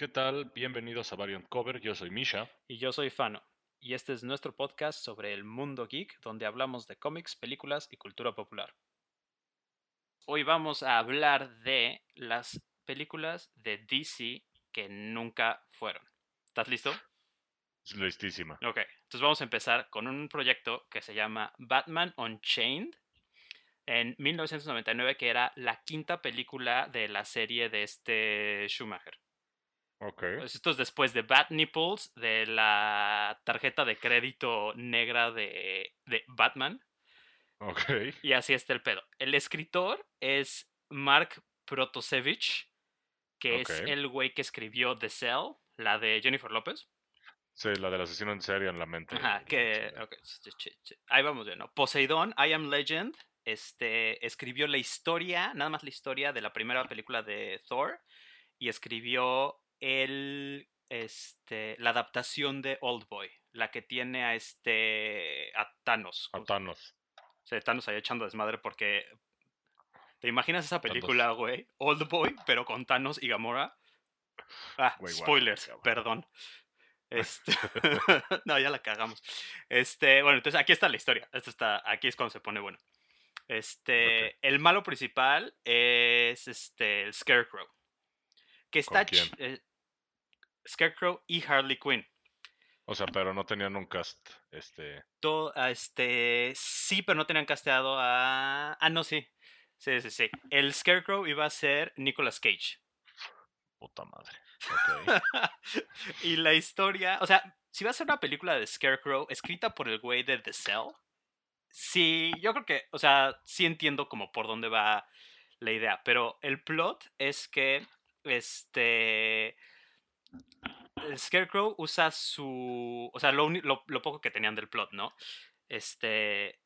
¿Qué tal? Bienvenidos a Variant Cover. Yo soy Misha. Y yo soy Fano. Y este es nuestro podcast sobre el mundo geek, donde hablamos de cómics, películas y cultura popular. Hoy vamos a hablar de las películas de DC que nunca fueron. ¿Estás listo? Listísima. Ok, entonces vamos a empezar con un proyecto que se llama Batman Unchained en 1999, que era la quinta película de la serie de este Schumacher. Ok. Pues esto es después de Bat Nipples, de la tarjeta de crédito negra de, de Batman. Ok. Y así está el pedo. El escritor es Mark Protosevich, que es el güey que escribió The Cell, la de Jennifer López. Sí, la del asesino en serio en la mente. Ajá, que. Ahí vamos bien, ¿no? Poseidón, I Am Legend, este, escribió la historia, nada más la historia de la primera película de Thor, y escribió el, este, la adaptación de Old Boy, la que tiene a este, a Thanos. A Thanos. O sea, Thanos ahí echando desmadre porque. ¿Te imaginas esa película, güey? Old Boy, pero con Thanos y Gamora. Ah, guau, spoilers, perdón. Este... no, ya la cagamos. Este, bueno, entonces aquí está la historia. Esto está, aquí es cuando se pone bueno. Este, el malo principal es este, el Scarecrow. Que está quién? Scarecrow y Harley Quinn. O sea, pero no tenían un cast. Este. To- a este, sí, pero no tenían casteado a. Ah, no, sí. Sí, sí, sí. El Scarecrow iba a ser Nicolas Cage. Puta madre. Ok. y la historia. O sea, si va a ser una película de Scarecrow escrita por el güey de The Cell. Sí, yo creo que. O sea, sí entiendo como por dónde va la idea. Pero el plot es que. Este. El Scarecrow usa su. O sea, lo, uni- lo- lo poco que tenían del plot, ¿no? Este.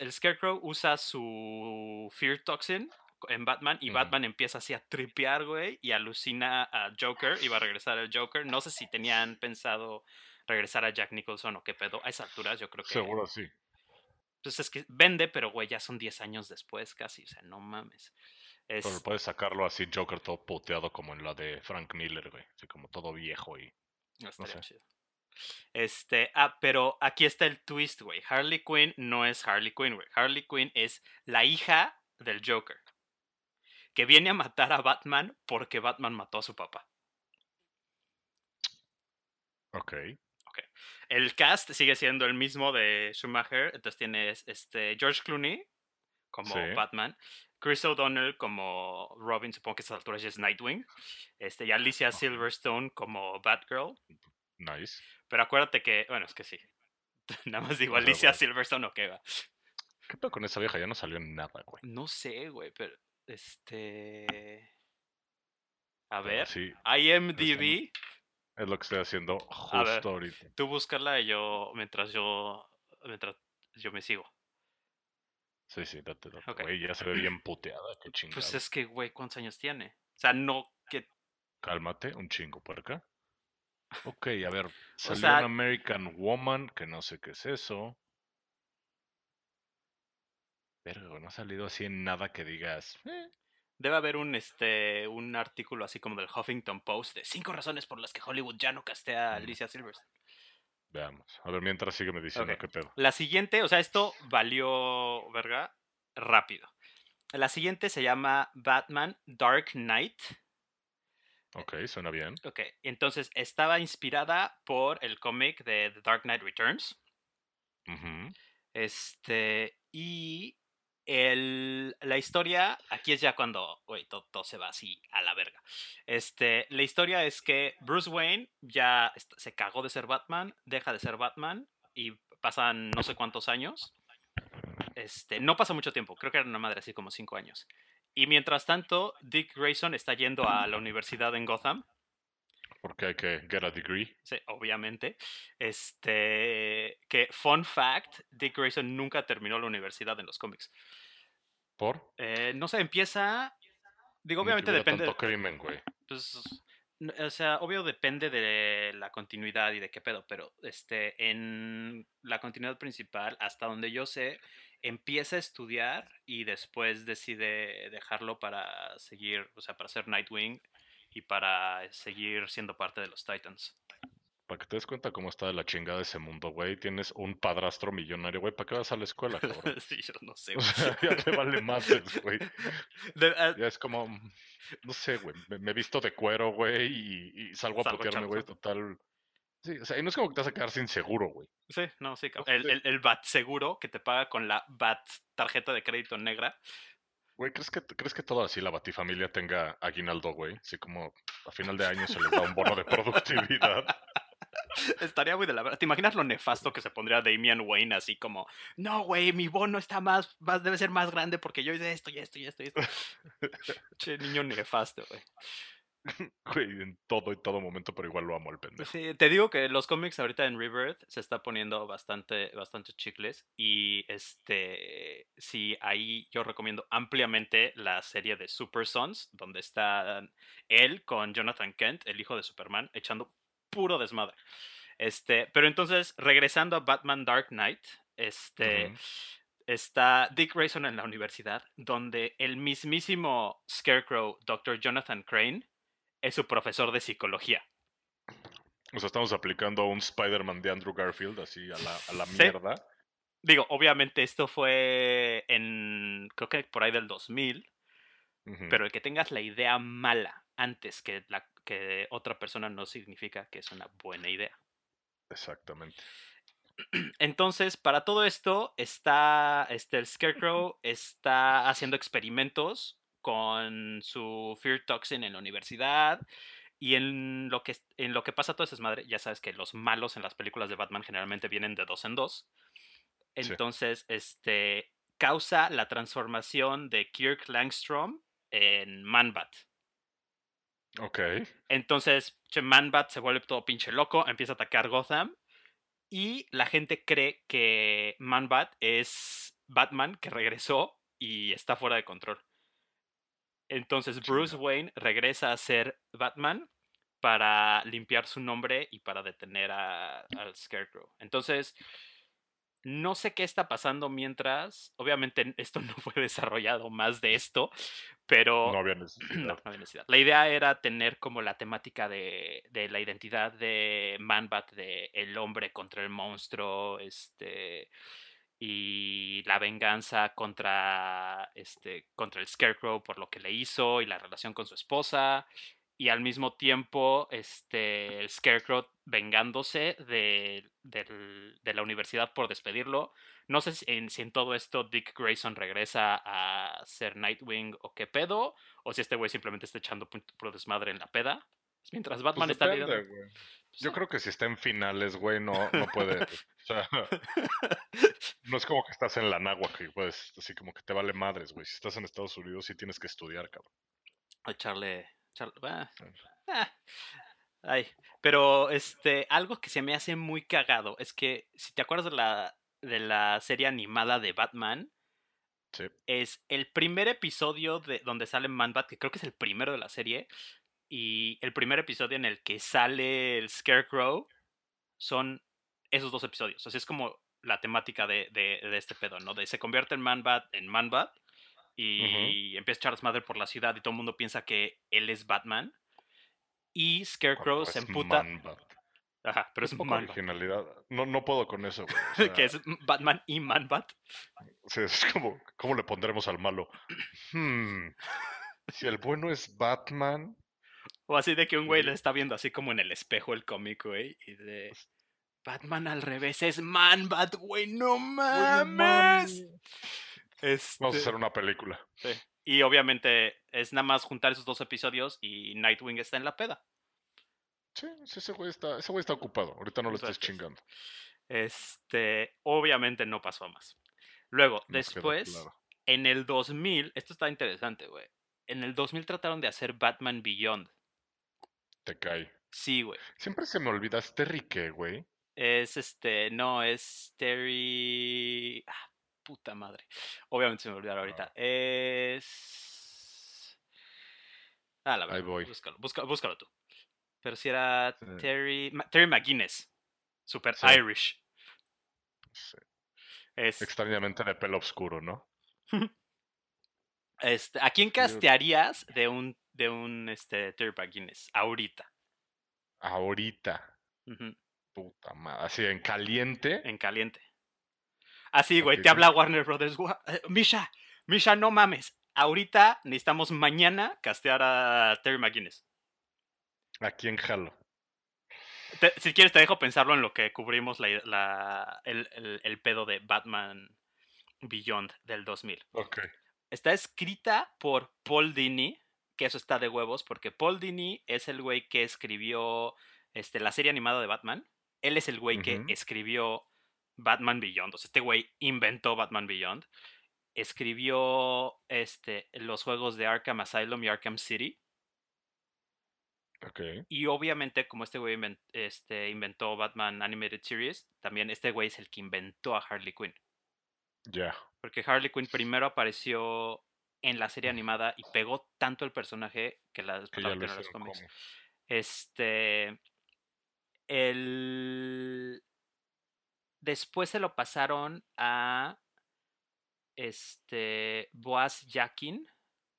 el Scarecrow usa su Fear Toxin en Batman y. Batman empieza así a tripear, güey, y alucina a Joker. Iba a regresar al Joker. No sé si tenían pensado regresar a Jack Nicholson o qué pedo. A esas alturas, yo creo que. Seguro sí. Pues es que vende, pero güey, ya son 10 años después casi. O sea, no mames. Es- Pero puedes sacarlo así, Joker todo puteado como en la de Frank Miller, güey. Así como todo viejo y. No estaría sé. chido. Este, ah, pero aquí está el twist, güey. Harley Quinn no es Harley Quinn, güey. Harley Quinn es la hija del Joker. Que viene a matar a Batman porque Batman mató a su papá. Ok. El cast sigue siendo el mismo de Schumacher. Entonces tienes este, George Clooney como Sí. Batman. Chris O'Donnell como Robin, supongo que a estas alturas ya es Nightwing. Este, y Alicia. Silverstone como Batgirl. Nice. Pero acuérdate que, bueno, es que sí. Nada más digo O Alicia. Silverstone, ok, va. ¿Qué pedo con esa vieja? Ya no salió nada, güey. No sé, güey, pero este. A ver, Sí, IMDb. es lo que estoy haciendo ver. justo ahorita. Tú búscala y yo, mientras yo, mientras yo me sigo. Sí, sí, date, date. Ok. Güey, ya se ve bien puteada, qué chingada. Pues es que, güey, ¿cuántos años tiene? O sea, no que. Cálmate, un chingo por acá. Ok, a ver, salió sea- un American Woman, que no sé qué es eso. Pero no ha salido así en nada que digas. "Eh". Debe haber un, este, un artículo así como del Huffington Post de cinco razones por las que Hollywood ya no castea a. Alicia Silverstone. Veamos. A ver, mientras sígueme diciendo Ok. qué pedo. La siguiente, o sea, esto valió, verga, rápido. La siguiente se llama Batman Dark Knight. Ok, suena bien. Ok, entonces estaba inspirada por el cómic de The Dark Knight Returns. Este, y la historia, aquí es ya cuando, todo, se va así a la verga. Este, la historia es que Bruce Wayne ya se cagó de ser Batman, deja de ser Batman y pasan no sé cuántos años. Este, no pasa mucho tiempo, creo que era una madre así como cinco años. Y mientras tanto, Dick Grayson está yendo a la universidad en Gotham. Porque hay que get a degree. Sí, obviamente. Este, que, fun fact, Dick Grayson nunca terminó la universidad en los cómics. ¿Por? Eh, no sé, empieza. Digo, obviamente depende. tanto crimen, güey. Pues, o sea, obvio depende de la continuidad y de qué pedo, pero este, en la continuidad principal, hasta donde yo sé, empieza a estudiar y después decide dejarlo para seguir, o sea, para ser Nightwing y para seguir siendo parte de los Titans. Para que te des cuenta cómo está de la chingada ese mundo, güey. Tienes un padrastro millonario, güey. ¿Para qué vas a la escuela, cabrón? sí, yo no sé, O güey. sea, ya te vale más, güey. Ah, Ya es como, no sé, güey. Me, me visto de cuero, güey, y, y salgo a putearme, güey. Total. Sí, o sea, y no es como que te vas a quedar sin seguro, güey. sí, no, sí, cabrón. El, el, el BAT seguro que te paga con la BAT tarjeta de crédito negra. Güey, ¿crees que, ¿crees que toda así la batifamilia tenga aguinaldo, güey? Así como a final de año se les da un bono de productividad. Estaría muy de la verdad. ¿Te imaginas lo nefasto que se pondría Damian Wayne así como, no, güey, mi bono está más, más, debe ser más grande porque yo hice esto y esto y esto y esto. che, niño nefasto, güey. Güey, en todo y todo momento, pero igual lo amo el pendejo. Sí, te digo que los cómics ahorita en Rebirth se está poniendo bastante, bastante chicles y este, sí, ahí yo recomiendo ampliamente la serie de Super Sons, donde está él con Jonathan Kent, el hijo de Superman, echando puro desmadre. Este, pero entonces, regresando a Batman Dark Knight, este, está Dick Grayson en la universidad, donde el mismísimo Scarecrow, Dr. Jonathan Crane, es su profesor de psicología. O sea, estamos aplicando un Spider-Man de Andrew Garfield así a la, a la Sí. mierda. Digo, obviamente esto fue en, creo que por ahí del 2000, Ujú. pero el que tengas la idea mala antes que, la, que otra persona no significa que es una buena idea. Exactamente. Entonces, para todo esto, está este, el Scarecrow está haciendo experimentos con su Fear Toxin en la universidad. Y en lo que, en lo que pasa todo ese desmadre, ya sabes que los malos en las películas de Batman generalmente vienen de dos en dos. Sí. Entonces, este causa la transformación de Kirk Langstrom en Manbat. Ok. Entonces, Manbat se vuelve todo pinche loco, empieza a atacar Gotham. Y la gente cree que Manbat es Batman que regresó y está fuera de control. Entonces Bruce. Wayne regresa a ser Batman para limpiar su nombre y para detener a- al Scarecrow. Entonces, no sé qué está pasando mientras. Obviamente esto no fue desarrollado más de esto, pero No había no, necesidad. no había necesidad. La idea era tener como la temática de, de la identidad de Manbat, de el hombre contra el monstruo, este y la venganza contra este contra el Scarecrow por lo que le hizo y la relación con su esposa y al mismo tiempo este el Scarecrow vengándose de, del- de la universidad por despedirlo no sé si en, si en todo esto Dick Grayson regresa a ser Nightwing o qué pedo, o si este güey simplemente está echando pu- puro desmadre en la peda. Mientras Batman Pues está depende, lidiando. güey. Pues, Yo creo que si está en finales, güey, no, no puede. Sea, no es como que estás en la náhuatl y puedes, así como que te vale madres, güey. Si estás en Estados Unidos, sí tienes que estudiar, cabrón. echarle. echarle- ah, ah. Ay, pero este, algo que se me hace muy cagado es que si te acuerdas de la, de la serie animada de Batman, Sí. es el primer episodio de donde sale Manbat, que creo que es el primero de la serie, y el primer episodio en el que sale el Scarecrow son esos dos episodios. Así es como la temática de, de- de este pedo, ¿no? De se convierte en Manbat en Manbat y empieza a echar desmadre por la ciudad y todo el mundo piensa que él es Batman. Y Scarecrow se emputa. Ajá, pero es Manbat. originalidad. No, no puedo con eso, güey. o sea, que es Batman y Manbat. sí, es como, ¿cómo le pondremos al malo? Hmm, si el bueno es Batman, O así de que un güey le está viendo así como en el espejo el cómic, güey. Y de. Batman al revés es Manbat, güey, no güey, no mames. Este, Vamos a hacer una película. sí. Y obviamente es nada más juntar esos dos episodios y Nightwing está en la peda. Sí, sí, ese güey está, ese güey está ocupado. Ahorita no lo Exacto. chingando. Este, obviamente no pasó a más. Luego, después, claro. en el 2000, esto está interesante, güey. En el 2000 trataron de hacer Batman Beyond. Te cae. Sí, güey. Siempre se me olvida, ¿es Terry qué, güey? Es este, no, es Terry. Ah, puta madre. Obviamente se me olvidaron ahorita. Es. Ah, la Ahí verdad. voy. Búscalo, búscalo, búscalo tú. Pero si era Sí. Terry. Ma- Terry McGuinness. Super Sí. Irish. Sí. Es, Extrañamente de pelo oscuro, ¿no? este, ¿A quién castearías de un, de un este, Terry McGuinness, ahorita. Ahorita. Puta madre. Así en caliente. en caliente. Así, güey, te habla Warner Brothers. "Gua- eh, Misha, Misha, no mames. Ahorita necesitamos mañana castear a Terry McGuinness. ¿A quién jalo? Te- si quieres, te dejo pensarlo en lo que cubrimos la, la- el, el- el pedo de Batman Beyond del 2000. Ok. Está escrita por Paul Dini, que eso está de huevos, porque Paul Dini es el güey que escribió este, la serie animada de Batman. Él es el güey que escribió Batman Beyond. O sea, este güey inventó Batman Beyond. Escribió este, los juegos de Arkham Asylum y Arkham City. Ok. Y obviamente, como este güey este, inventó Batman Animated Series, también este güey es el que inventó a Harley Quinn. Ya. Porque Harley Quinn primero apareció en la serie animada y pegó tanto el personaje que la Que ya en los cómics. como. Este. El. Después se lo pasaron a. Este. Boaz Yakin.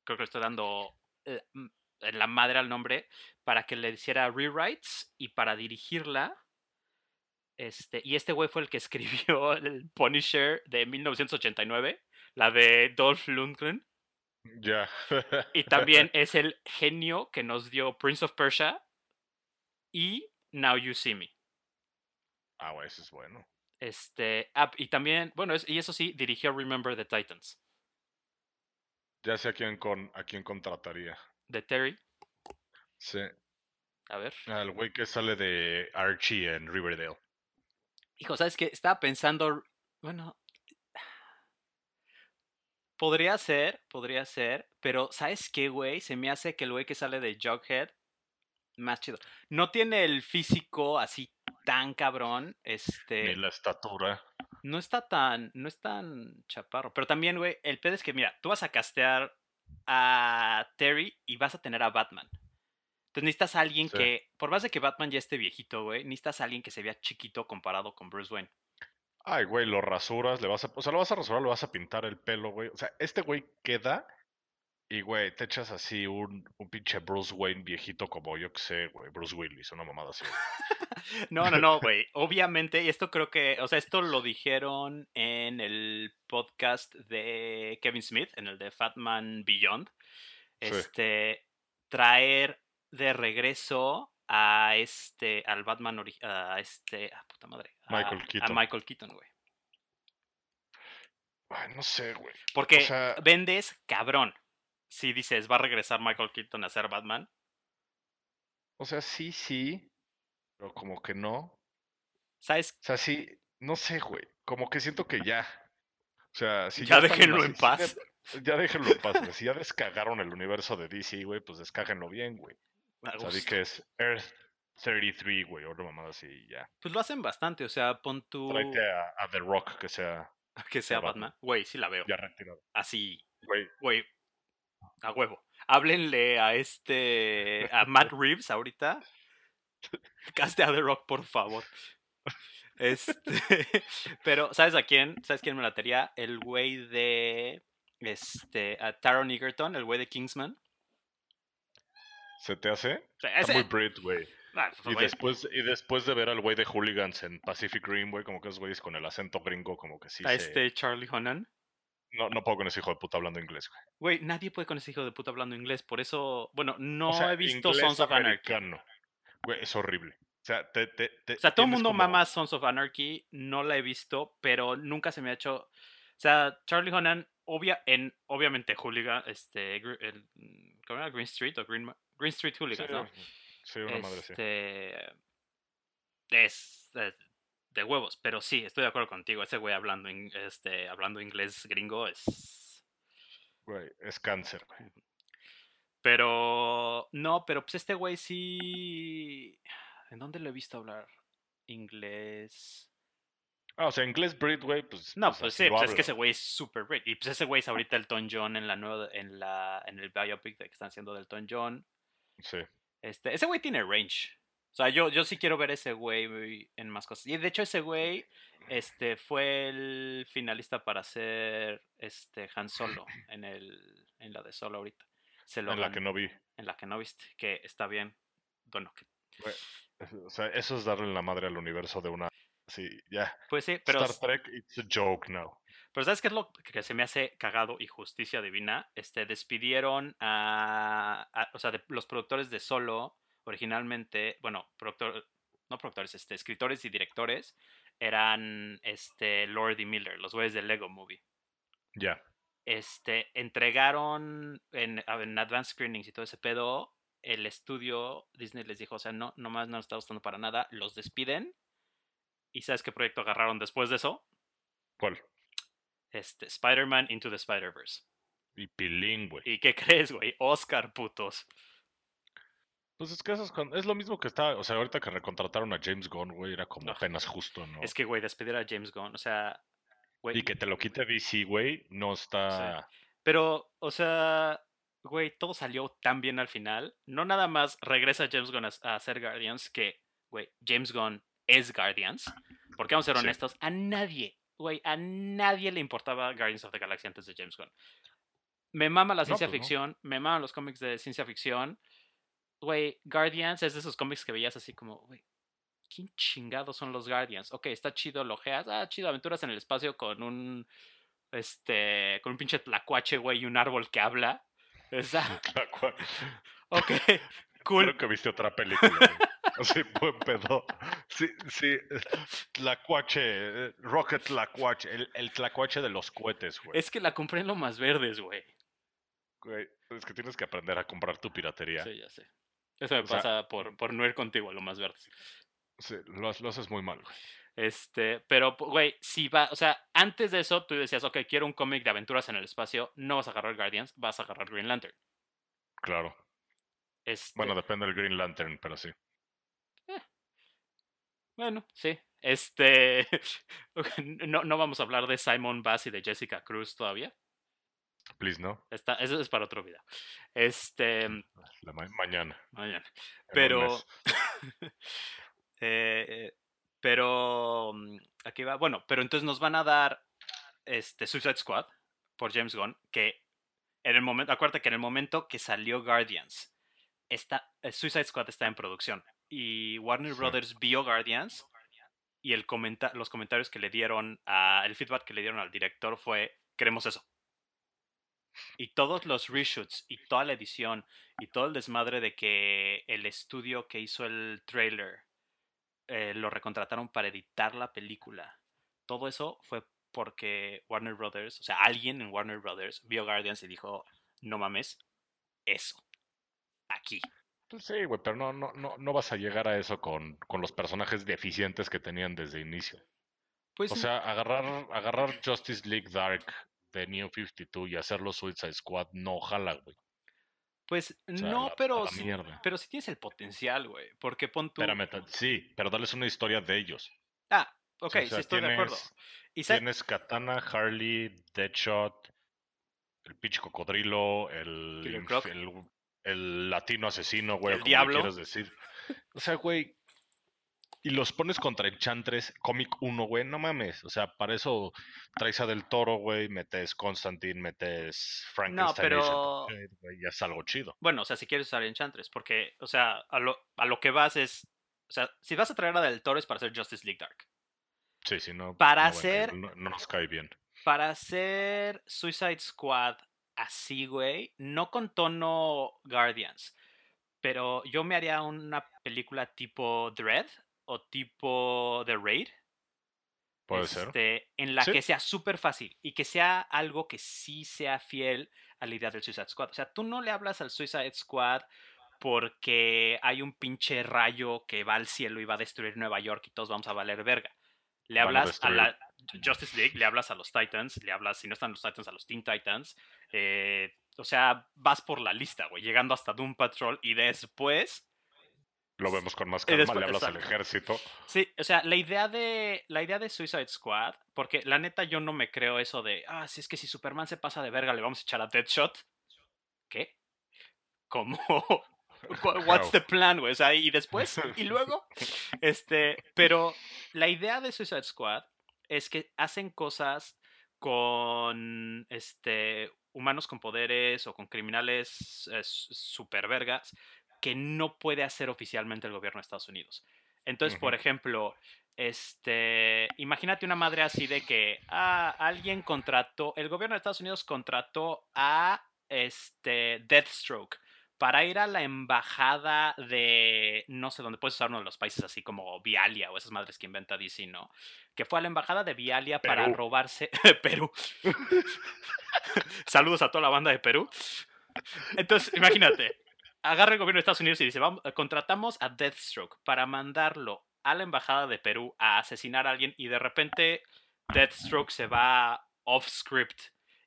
Creo que le estoy dando eh, m- la madre al nombre. Para que le hiciera rewrites y para dirigirla. Este, y este güey fue el que escribió el Punisher de 1989, la de Dolph Lundgren. Ya. Y también es el genio que nos dio Prince of Persia y Now You See Me. ah, güey, eso es bueno. Este, ah, y también, bueno, es- y eso sí, dirigió Remember the Titans Ya sé a quién, con, a quién contrataría. de Terry. Sí. A ver. Al güey que sale de Archie en Riverdale. Hijo, ¿sabes qué? Estaba pensando, bueno, podría ser, podría ser, pero ¿sabes qué, güey? Se me hace que el güey que sale de Jughead, más chido. No tiene el físico así tan cabrón, este... Ni la estatura. no está tan, no es tan chaparro. Pero también, güey, el pedo es que, mira, tú vas a castear a Terry y vas a tener a Batman. Entonces necesitas a alguien Sí. que, por más de que Batman ya esté viejito, güey, necesitas a alguien que se vea chiquito comparado con Bruce Wayne. Ay, güey, lo rasuras, le vas a, o sea, lo vas a rasurar, le vas a pintar el pelo, güey. O sea, este güey queda y, güey, te echas así un, un pinche Bruce Wayne viejito como yo que sé, güey, Bruce Willis, una mamada así. No, no, no, güey. Obviamente, y esto creo que, o sea, esto lo dijeron en el podcast de Kevin Smith, en el de Fatman Beyond. Sí. Este, traer de regreso a este, al Batman, a este, a puta madre. a- Michael A Keaton. Michael Keaton, güey. Ay, no sé, güey. Porque O sea- vendes cabrón. Si dices, va a regresar Michael Keaton a ser Batman. O sea, sí, sí, pero como que no. O ¿Sabes? sea, sí, no sé, güey. Como que siento que ya. O sea, si Ya están déjenlo en paz. de- ya déjenlo en paz, güey. Si ya descagaron el universo de DC, güey, pues descágenlo bien, güey. O sea, di que es Earth 33, güey, o una mamada así, y ya. Pues lo hacen bastante, o sea, pon tu... Tráete a, a The Rock, que sea Que sea Batman. Batman. Güey, sí la veo. ya retirado. Así, Güey, güey, a huevo. Háblenle a este, a Matt Reeves ahorita. Caste a The Rock, por favor. Este, pero, ¿sabes a quién? ¿Sabes quién me latería? El güey de, este, a Taron Egerton, el güey de Kingsman. ¿se te hace? Sea, Está muy Brit, güey. ah, Y güey, después, y después de ver al güey de Hooligans en Pacific Rim, güey, como que esos güeyes con el acento gringo, como que sí a se... este Charlie Honan. No, no puedo con ese hijo de puta hablando inglés, güey. Güey, nadie puede con ese hijo de puta hablando inglés, por eso, bueno, no o sea, he visto Sons of Anarchy. americano. Güey, es horrible. O sea, te, te, te- O sea, todo el mundo como- mama Sons of Anarchy, no la he visto, pero nunca se me ha hecho. O sea, Charlie Honan, obvia, en, obviamente Hooligan, este, el, mm, ¿cómo era? Green Street o Green, Green Street Sí, Hooligans, ¿no? sí, una madre así. Este, es, es de huevos, pero sí, estoy de acuerdo contigo. Ese güey hablando, in- este, hablando inglés gringo es. Güey, es cáncer, güey. Pero no, pero pues este güey sí. ¿En dónde lo he visto hablar? Inglés. Ah, o sea, inglés Brit, güey, pues... No, pues así sí, pues es que ese güey es super great. Y pues ese güey es ahorita el Ton John en la nueva, en la, en el biopic que están haciendo del Ton John. Sí. Este, ese güey tiene range. O sea, yo, yo sí quiero ver ese güey en más cosas. Y de hecho ese güey, este, fue el finalista para ser este Han Solo en el, en la de Solo ahorita. O se lo En la que no vi. en la que no viste, que está bien. Bueno, que- O sea, eso es darle la madre al universo de una. Sí, ya. pues sí, pero, Star Trek, it's a joke now. pero ¿sabes qué es lo que se me hace cagado y justicia divina? Este, despidieron a, a- o sea, de- los productores de Solo, originalmente, bueno, productor, no productores, este, escritores y directores, eran este, Lord y Miller, los güeyes de Lego Movie. Ya. este, entregaron en, advanced screenings y todo ese pedo, el estudio Disney les dijo, o sea, no, nomás no nos está gustando para nada, los despiden. ¿Y sabes qué proyecto agarraron después de eso? ¿Cuál? Este, Spider-Man Into the Spider-Verse. Y bilingüe. ¿Y qué crees, güey? Oscar, putos. Pues es que eso es, cuando- es lo mismo que está. O sea, ahorita que recontrataron a James Gunn, güey, era como Ah, apenas justo, ¿no? Es que, güey, despedir a James Gunn, o sea, güey. Y que te lo quite DC, güey, no está. Pero, o sea, güey, todo salió tan bien al final. No nada más regresa James Gunn a, a hacer Guardians, que, güey, James Gunn es Guardians. Porque vamos a ser Sí. honestos, a nadie, güey, a nadie le importaba Guardians of the Galaxy antes de James Gunn. Me mama la No, ciencia pues no. ficción, me maman los cómics de ciencia ficción. Güey, Guardians es de esos cómics que veías así como, güey, ¿quién chingados son los Guardians? Ok, está chido, lo ojeas, ah, chido, aventuras en el espacio con un, este, con un pinche tlacuache, güey, y un árbol que habla. La cual- ok, cool. Creo que viste otra película. güey. Así, buen pedo. Sí, sí. Tlacuache, Rocket Tlacuache, el, el tlacuache de los cohetes, güey. Es que la compré en lo más verdes, güey. Güey, Es que tienes que aprender a comprar tu piratería. Sí, ya sé. Eso me O sea, pasa por, por no ir contigo a lo más verdes. Sí, lo, lo haces muy mal, güey. Este, pero, güey, si va, o sea, antes de eso tú decías, ok, quiero un cómic de aventuras en el espacio, no vas a agarrar Guardians, vas a agarrar Green Lantern. Claro. Este, Bueno, depende del Green Lantern, pero sí. Bueno, sí. Este. no, no vamos a hablar de Simon Bass y de Jessica Cruz todavía. Please, ¿no? Está, eso es para otro video. Este. La ma- mañana. mañana. Pero. eh, pero. mm, Aquí va. Bueno, pero entonces nos van a dar. Este. Suicide Squad. Por James Gunn. Que. En el momento. Acuérdate que en el momento que salió Guardians. Está, eh, Suicide Squad está en producción. Y Warner Sí. Brothers vio Guardians. Y el comenta los comentarios que le dieron. A, el feedback que le dieron al director fue. Queremos eso. Y todos los reshoots y toda la edición y todo el desmadre de que el estudio que hizo el trailer eh, lo recontrataron para editar la película. Todo eso fue porque Warner Brothers, o sea, alguien en Warner Brothers vio Guardians y dijo, no mames, eso, aquí. Pues sí, güey, pero no, no, no, no vas a llegar a eso con, con los personajes deficientes que tenían desde inicio. Pues O sea, agarrar, agarrar Justice League Dark de New 52 y hacerlo Suicide Squad no jala, güey. pues O sea, a no, la- pero la sí, mierda. pero sí tienes el potencial, güey, porque pon tú... Espérame, sí, pero darles una historia de ellos. Ah, ok, O sea, sí estoy de acuerdo. tienes- Y Tienes Katana, Harley, Deadshot, el pinche cocodrilo, el, el, el latino asesino, güey, El como diablo. quieras decir. O sea, güey, y los pones contra Enchantress, cómic 1, güey, no mames. O sea, para eso traes a Del Toro, güey, metes Constantine, metes Frankenstein, pero- Shade, güey, ya es algo chido. Bueno, o sea, si quieres usar Enchantress, porque, o sea, a lo, a lo que vas es. O sea, si vas a traer a Del Toro es para hacer Justice League Dark. Sí, sí, no. Para no hacer- no, no nos cae bien. Para hacer Suicide Squad así, güey, no con tono Guardians, pero yo me haría una película tipo Dread o tipo The Raid. Puede ser. este, En la Sí. que sea súper fácil y que sea algo que sí sea fiel a la idea del Suicide Squad. O sea, tú no le hablas al Suicide Squad porque hay un pinche rayo que va al cielo y va a destruir Nueva York y todos vamos a valer verga. Le a hablas a, la Justice League, le hablas a los Titans, le hablas, si no están los Titans, a los Teen Titans. eh, o sea, vas por la lista, güey, llegando hasta Doom Patrol y después Lo vemos con más calma, después- le hablas al ejército. Sí, o sea, la idea de la idea de Suicide Squad, porque la neta yo no me creo eso de, ah, si es que si Superman se pasa de verga le vamos a echar a Deadshot. ¿Qué? ¿Cómo? Wha- What's the plan, güey? O sea, y después, y luego, este, pero la idea de Suicide Squad es que hacen cosas con este humanos con poderes o con criminales eh, super vergas que no puede hacer oficialmente el gobierno de Estados Unidos. Entonces, por ejemplo, este, imagínate una madre así de que ah, alguien contrató, el gobierno de Estados Unidos contrató a este Deathstroke para ir a la embajada de, no sé, dónde puedes usar uno de los países así como Vialia o esas madres que inventa DC, ¿no? Que fue a la embajada de Vialia para robarse Perú. Saludos a toda la banda de Perú. Entonces, imagínate, agarra el gobierno de Estados Unidos y dice, vamos, contratamos a Deathstroke para mandarlo a la embajada de Perú a asesinar a alguien y de repente Deathstroke se va off script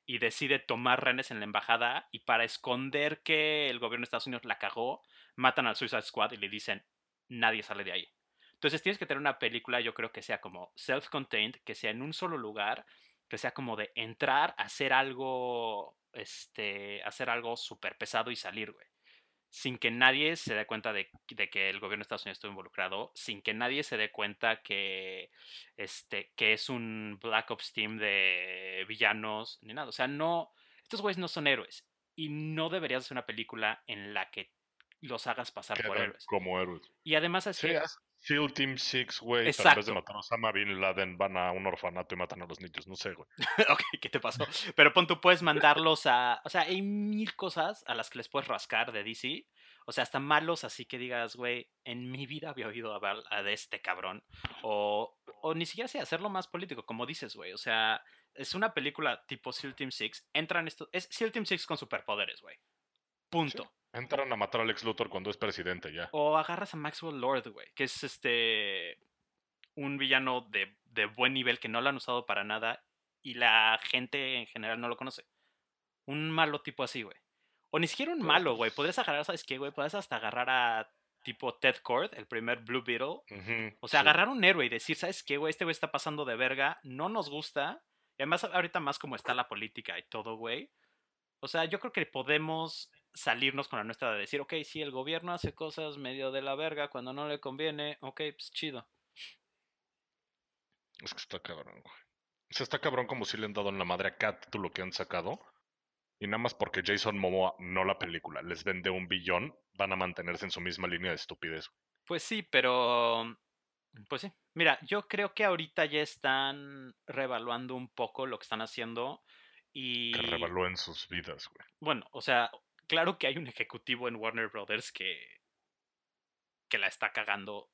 y decide tomar renes en la embajada y para esconder que el gobierno de Estados Unidos la cagó, matan al Suicide Squad y le dicen, nadie sale de ahí. Entonces tienes que tener una película, yo creo que sea como self-contained, que sea en un solo lugar, que sea como de entrar, hacer algo, este, hacer algo súper pesado y salir, güey sin que nadie se dé cuenta de, que el gobierno de Estados Unidos estuvo involucrado, sin que nadie se dé cuenta que, este, que es un Black Ops Team de villanos, ni nada. O sea, no, estos güeyes no son héroes. Y no deberías hacer una película en la que los hagas pasar por héroes. Como héroes. Y además que... SEAL Team 6, güey, en vez de matar a Osama Bin Laden, van a un orfanato y matan a los niños, no sé, güey. ok, ¿qué te pasó? Pero pon tú puedes mandarlos a... O sea, hay mil cosas a las que les puedes rascar de DC. O sea, hasta malos así que digas, güey, en mi vida había oído hablar de este cabrón. O, o ni siquiera sé, hacerlo más político, como dices, güey. O sea, es una película tipo SEAL Team 6. Entran esto... Es SEAL Team 6 con superpoderes, güey. Punto. Entran a matar a Lex Luthor cuando es presidente ya. O agarras a Maxwell Lord, güey, que es este un villano de, de, buen nivel que no lo han usado para nada y la gente en general no lo conoce. Un malo tipo así, güey. O ni siquiera un malo, güey. Podrías agarrar, ¿sabes qué, güey? Podrías hasta agarrar a tipo Ted Cord, el primer Blue Beetle. o sea, agarrar un héroe y decir, ¿sabes qué, güey? Este güey está pasando de verga, no nos gusta. Y además, ahorita más como está la política y todo, güey. O sea, yo creo que podemos salirnos con la nuestra de decir, ok, si el gobierno hace cosas medio de la verga cuando no le conviene, ok, pues chido. Es que está cabrón, güey. O sea, está cabrón como si le han dado en la madre a cada título que han sacado. Y nada más porque Jason Momoa, no la película, les vende un billón, van a mantenerse en su misma línea de estupidez. Pues sí, pero... Pues sí. Mira, yo creo que ahorita ya están revaluando un poco lo que están haciendo y... Que revalúen sus vidas, güey. Bueno, o sea, claro que hay un ejecutivo en Warner Brothers que, que la está cagando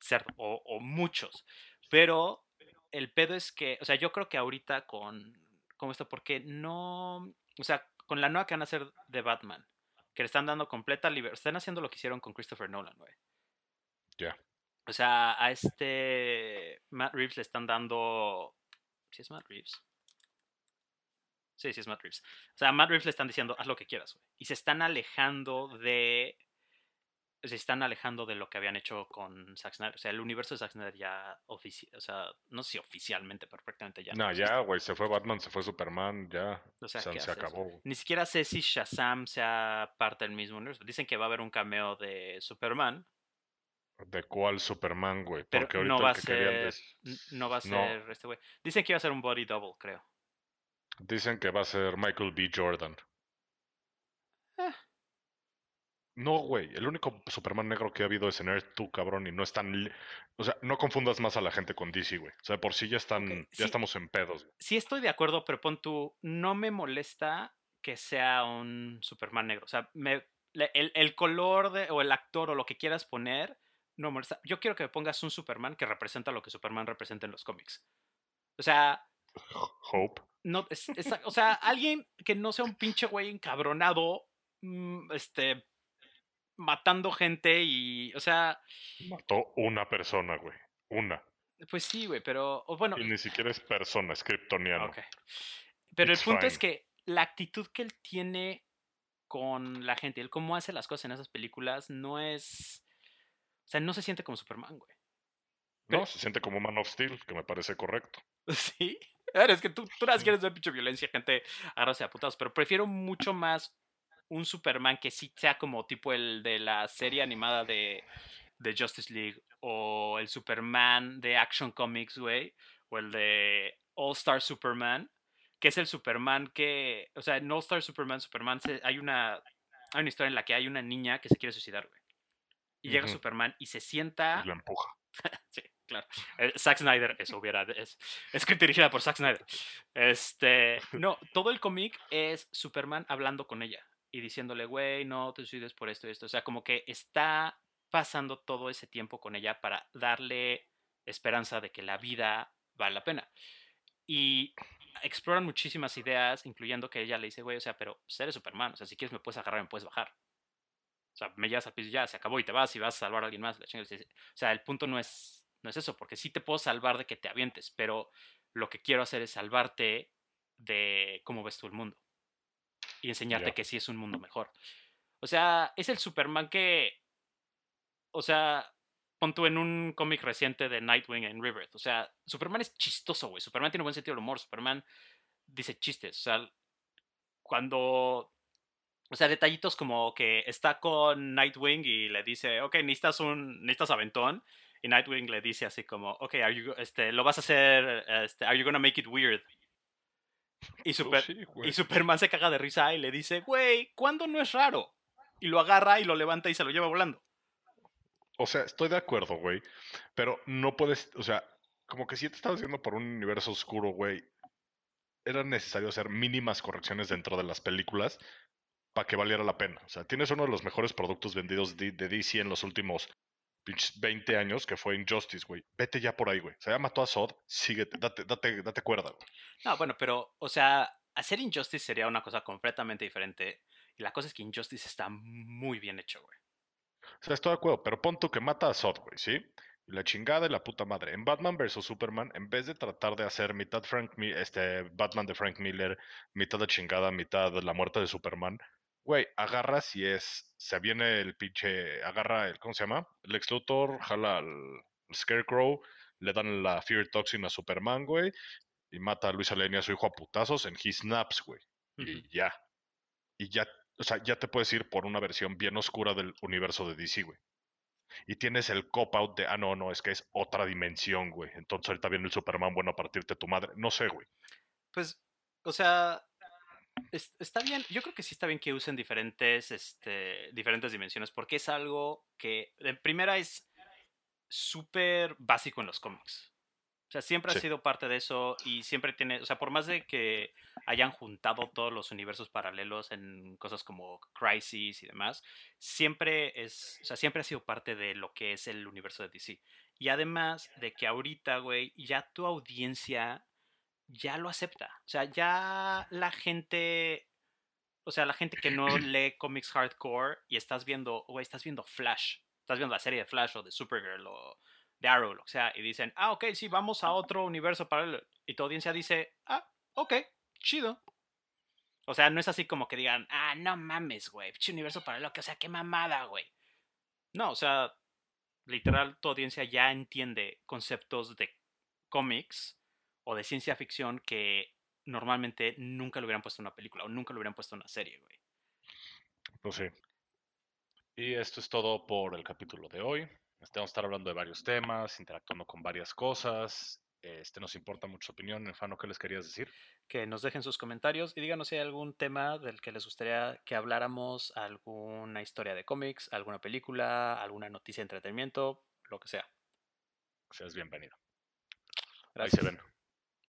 cerdo, o, muchos. Pero el pedo es que, o sea, yo creo que ahorita con, con esto, porque no, o sea, con la nueva que van a hacer de Batman, que le están dando completa libertad, están haciendo lo que hicieron con Christopher Nolan, güey. Ya. O sea, a este Matt Reeves le están dando, ¿sí es Matt Reeves? Sí, sí, es Matt Reeves. O sea, a Matt Reeves le están diciendo, haz lo que quieras, güey. Y se están alejando de. Se están alejando de lo que habían hecho con Zack Snyder. O sea, el universo de Zack Snyder ya. O sea, no sé si oficialmente, pero prácticamente ya. No, ya, güey. Se fue Batman, se fue Superman, ya. O sea, se, acabó. Ni siquiera sé si Shazam sea parte del mismo universo. Dicen que va a haber un cameo de Superman. ¿De cuál Superman, güey? Porque ahorita no va a ser. No va a ser este güey. Dicen que iba a ser un body double, creo. Dicen que va a ser Michael B. Jordan. Eh. No, güey. El único Superman negro que ha habido es en Earth 2, cabrón, y no están. O sea, no confundas más a la gente con DC, güey. O sea, por sí ya están. Ya estamos en pedos. Sí, estoy de acuerdo, pero pon tú. No me molesta que sea un Superman negro. O sea, me, el, el, color de, o el actor o lo que quieras poner. No me molesta. Yo quiero que me pongas un Superman que representa lo que Superman representa en los cómics. O sea. Hope. No, es, o sea, alguien que no sea un pinche güey encabronado, mm, este, matando gente y, o sea... Mató una persona, güey. Una. Pues sí, güey, pero, bueno... Y ni siquiera es persona, es kryptoniano. Pero el punto es que la actitud que él tiene con la gente, el cómo hace las cosas en esas películas, no es... O sea, no se siente como Superman, güey. No, se siente como Man of Steel, que me parece correcto. Sí. Es que tú, tú las quieres ver pinche violencia, gente agarrarse a putados, pero prefiero mucho más un Superman que sí sea como tipo el de la serie animada de, de Justice League o el Superman de Action Comics, güey, o el de All Star Superman, que es el Superman que, o sea, No Star Superman, Superman, hay una, hay una historia en la que hay una niña que se quiere suicidar, güey. Y llega Superman y se sienta. Y lo empuja. sí, claro. Eh, Zack Snyder, eso hubiera. Es, es dirigida por Zack Snyder. Este. No, todo el cómic es Superman hablando con ella y diciéndole, güey, no te suicides por esto y esto. O sea, como que está pasando todo ese tiempo con ella para darle esperanza de que la vida vale la pena. Y exploran muchísimas ideas, incluyendo que ella le dice, güey, o sea, pero eres Superman, o sea, si quieres me puedes agarrar, me puedes bajar. O sea, me llevas al piso ya, se acabó y te vas y vas a salvar a alguien más. O sea, el punto no es, no es eso, porque sí te puedo salvar de que te avientes, pero lo que quiero hacer es salvarte de cómo ves tú el mundo y enseñarte que sí es un mundo mejor. O sea, es el Superman que, o sea, pon tú en un cómic reciente de Nightwing en Rebirth. O sea, Superman es chistoso, güey. Superman tiene un buen sentido del humor. Superman dice chistes. O sea, cuando o sea, detallitos como que está con Nightwing y le dice, ok, necesitas un, necesitas aventón. Y Nightwing le dice así como, ok, are you, este, lo vas a hacer, este, are you gonna make it weird? Y, pues y Superman se caga de risa y le dice, güey, ¿cuándo no es raro? Y lo agarra y lo levanta y se lo lleva volando. O sea, estoy de acuerdo, güey. Pero no puedes, o sea, como que si te estabas yendo por un universo oscuro, güey, era necesario hacer mínimas correcciones dentro de las películas para que valiera la pena. O sea, tienes uno de los mejores productos vendidos de, DC en los últimos 20 años, que fue Injustice, güey. Vete ya por ahí, güey. Sea, ya mató a Sod, síguete, date, date, date cuerda, güey. No, bueno, pero, o sea, hacer Injustice sería una cosa completamente diferente. Y la cosa es que Injustice está muy bien hecho, güey. O sea, estoy de acuerdo, pero pon tú que mata a Sod, güey, ¿sí? La chingada y la puta madre. En Batman vs. Superman, en vez de tratar de hacer mitad Frank, este, Batman de Frank Miller, mitad de chingada, mitad de la muerte de Superman, Güey, agarras y es. Se viene el pinche. Agarra el. ¿Cómo se llama? El ex jala al, Scarecrow, le dan la Fear Toxin a Superman, güey, y mata a Luis Alenia, a su hijo, a putazos en His Snaps, güey. Y ya. Y ya. O sea, ya te puedes ir por una versión bien oscura del universo de DC, güey. Y tienes el cop-out de, ah, no, no, es que es otra dimensión, güey. Entonces ahorita viene el Superman bueno a partirte tu madre. No sé, güey. Pues, o sea, está bien, yo creo que sí está bien que usen diferentes, este, diferentes dimensiones, porque es algo que, en primera, es súper básico en los cómics. O sea, siempre ha sido parte de eso y siempre tiene, o sea, por más de que hayan juntado todos los universos paralelos en cosas como Crisis y demás, siempre es, o sea, siempre ha sido parte de lo que es el universo de DC. Y además de que ahorita, güey, ya tu audiencia ya lo acepta. O sea, ya la gente, o sea, la gente que no lee cómics hardcore y estás viendo, o estás viendo Flash, estás viendo la serie de Flash o de Supergirl o de Arrow, lo que sea, y dicen, ah, ok, sí, vamos a otro universo paralelo. Y tu audiencia dice, ah, ok, chido. O sea, no es así como que digan, ah, no mames, güey, universo paralelo, o sea, qué mamada, güey. No, o sea, literal, tu audiencia ya entiende conceptos de cómics o de ciencia ficción que normalmente nunca lo hubieran puesto en una película o nunca lo hubieran puesto en una serie, güey. Pues sí. Y esto es todo por el capítulo de hoy. Este, vamos a estar hablando de varios temas, interactuando con varias cosas. Este nos importa mucho su opinión. Enfano, ¿qué les querías decir? Que nos dejen sus comentarios y díganos si hay algún tema del que les gustaría que habláramos, alguna historia de cómics, alguna película, alguna noticia de entretenimiento, lo que sea. Seas bienvenido. Gracias. Ahí se ven.